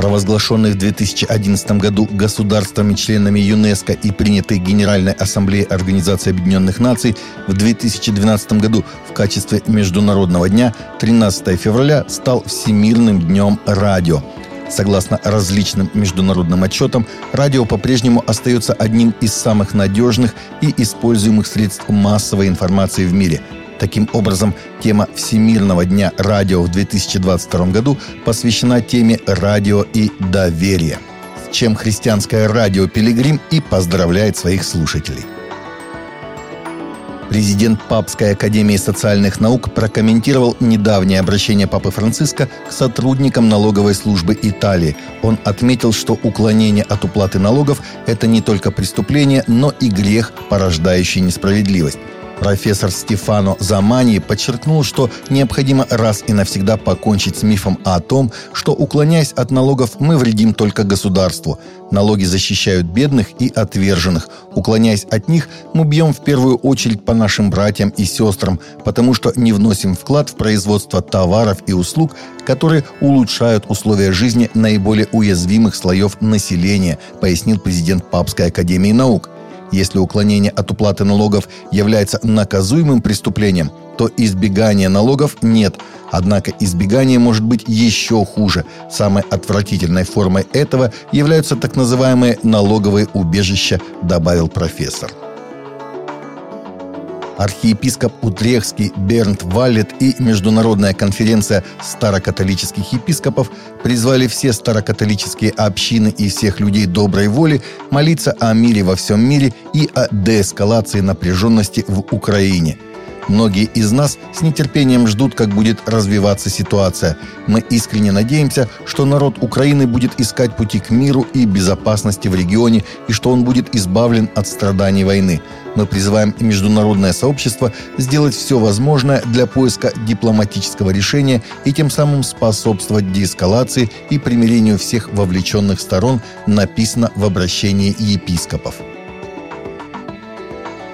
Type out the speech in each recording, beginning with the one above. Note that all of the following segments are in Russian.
провозглашенный в 2011 году государствами-членами ЮНЕСКО и принятый Генеральной Ассамблеей Организации Объединенных Наций в 2012 году в качестве Международного дня 13 февраля стал Всемирным днем радио. Согласно различным международным отчетам, радио по-прежнему остается одним из самых надежных и используемых средств массовой информации в мире – Таким образом, тема Всемирного дня радио в 2022 году посвящена теме радио и доверия, с чем христианское радио «Пилигрим» и поздравляет своих слушателей. Президент Папской академии социальных наук прокомментировал недавнее обращение Папы Франциска к сотрудникам налоговой службы Италии. Он отметил, что уклонение от уплаты налогов – это не только преступление, но и грех, порождающий несправедливость. Профессор Стефано Замани подчеркнул, что необходимо раз и навсегда покончить с мифом о том, что, уклоняясь от налогов, мы вредим только государству. Налоги защищают бедных и отверженных. Уклоняясь от них, мы бьем в первую очередь по нашим братьям и сестрам, потому что не вносим вклад в производство товаров и услуг, которые улучшают условия жизни наиболее уязвимых слоев населения, пояснил президент Папской академии наук – если уклонение от уплаты налогов является наказуемым преступлением, то избегания налогов нет. Однако избегание может быть еще хуже. Самой отвратительной формой этого являются так называемые налоговые убежища, добавил профессор архиепископ Утрехский Бернт Валлет и Международная конференция старокатолических епископов призвали все старокатолические общины и всех людей доброй воли молиться о мире во всем мире и о деэскалации напряженности в Украине – Многие из нас с нетерпением ждут, как будет развиваться ситуация. Мы искренне надеемся, что народ Украины будет искать пути к миру и безопасности в регионе и что он будет избавлен от страданий войны. Мы призываем международное сообщество сделать все возможное для поиска дипломатического решения и тем самым способствовать деэскалации и примирению всех вовлеченных сторон, написано в обращении епископов.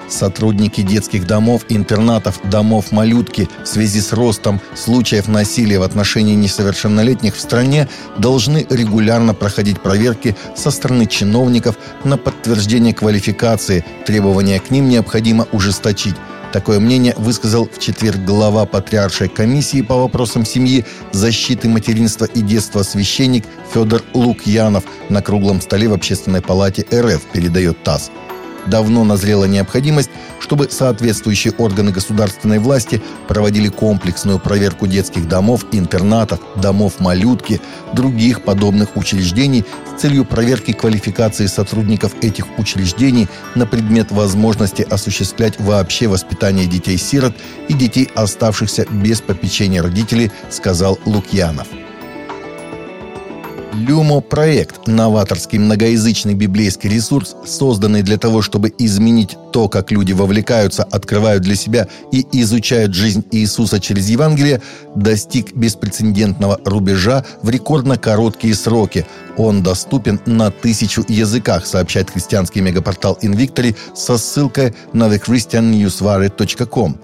Сотрудники детских домов, интернатов, домов малютки в связи с ростом случаев насилия в отношении несовершеннолетних в стране должны регулярно проходить проверки со стороны чиновников на подтверждение квалификации. Требования к ним необходимо ужесточить. Такое мнение высказал в четверг глава Патриаршей комиссии по вопросам семьи, защиты материнства и детства священник Федор Лукьянов на круглом столе в Общественной палате РФ, передает ТАСС давно назрела необходимость, чтобы соответствующие органы государственной власти проводили комплексную проверку детских домов, интернатов, домов малютки, других подобных учреждений с целью проверки квалификации сотрудников этих учреждений на предмет возможности осуществлять вообще воспитание детей-сирот и детей, оставшихся без попечения родителей, сказал Лукьянов. Люмо-проект – новаторский многоязычный библейский ресурс, созданный для того, чтобы изменить то, как люди вовлекаются, открывают для себя и изучают жизнь Иисуса через Евангелие, достиг беспрецедентного рубежа в рекордно короткие сроки. Он доступен на тысячу языках, сообщает христианский мегапортал Invictory со ссылкой на thechristiannewswire.com.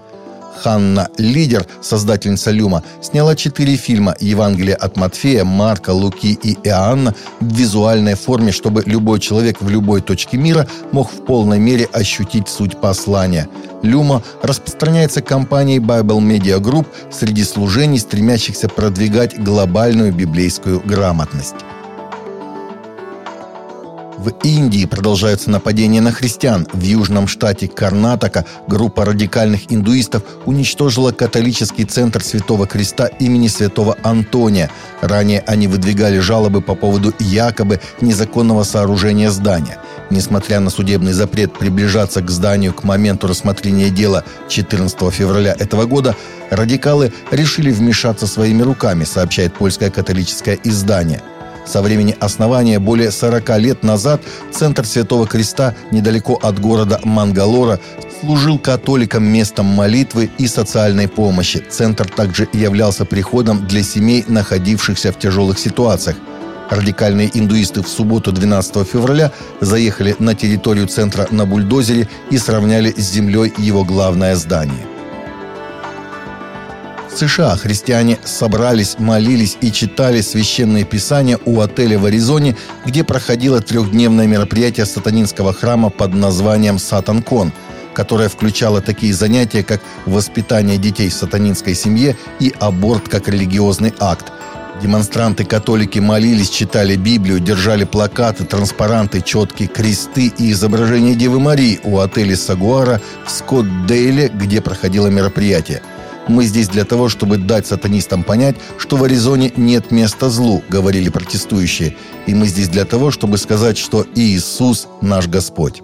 Ханна Лидер, создательница Люма, сняла четыре фильма «Евангелие от Матфея», «Марка», «Луки» и «Иоанна» в визуальной форме, чтобы любой человек в любой точке мира мог в полной мере ощутить суть послания. Люма распространяется компанией Bible Media Group среди служений, стремящихся продвигать глобальную библейскую грамотность. В Индии продолжаются нападения на христиан. В южном штате Карнатака группа радикальных индуистов уничтожила католический центр Святого Креста имени Святого Антония. Ранее они выдвигали жалобы по поводу якобы незаконного сооружения здания. Несмотря на судебный запрет приближаться к зданию к моменту рассмотрения дела 14 февраля этого года, радикалы решили вмешаться своими руками, сообщает польское католическое издание – со времени основания более 40 лет назад Центр Святого Креста недалеко от города Мангалора служил католикам местом молитвы и социальной помощи. Центр также являлся приходом для семей, находившихся в тяжелых ситуациях. Радикальные индуисты в субботу 12 февраля заехали на территорию центра на бульдозере и сравняли с землей его главное здание. США христиане собрались, молились и читали священные писания у отеля в Аризоне, где проходило трехдневное мероприятие сатанинского храма под названием «Сатанкон», которое включало такие занятия, как воспитание детей в сатанинской семье и аборт как религиозный акт – Демонстранты-католики молились, читали Библию, держали плакаты, транспаранты, четкие кресты и изображения Девы Марии у отеля Сагуара в Скоттдейле, где проходило мероприятие. «Мы здесь для того, чтобы дать сатанистам понять, что в Аризоне нет места злу», — говорили протестующие. «И мы здесь для того, чтобы сказать, что Иисус наш Господь».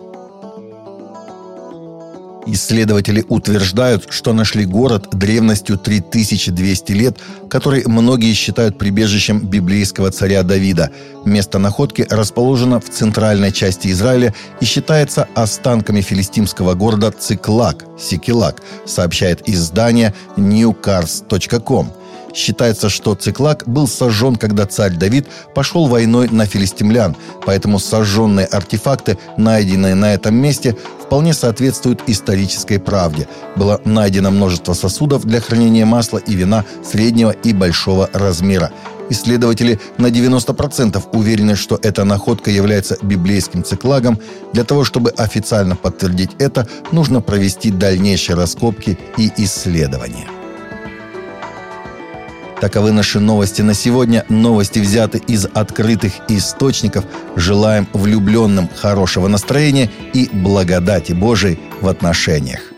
Исследователи утверждают, что нашли город древностью 3200 лет, который многие считают прибежищем библейского царя Давида. Место находки расположено в центральной части Израиля и считается останками филистимского города Циклак, Сикилак, сообщает издание newcars.com. Считается, что Циклак был сожжен, когда царь Давид пошел войной на филистимлян, поэтому сожженные артефакты, найденные на этом месте, вполне соответствуют исторической правде. Было найдено множество сосудов для хранения масла и вина среднего и большого размера. Исследователи на 90% уверены, что эта находка является библейским циклагом. Для того, чтобы официально подтвердить это, нужно провести дальнейшие раскопки и исследования. Таковы наши новости на сегодня. Новости взяты из открытых источников. Желаем влюбленным хорошего настроения и благодати Божией в отношениях.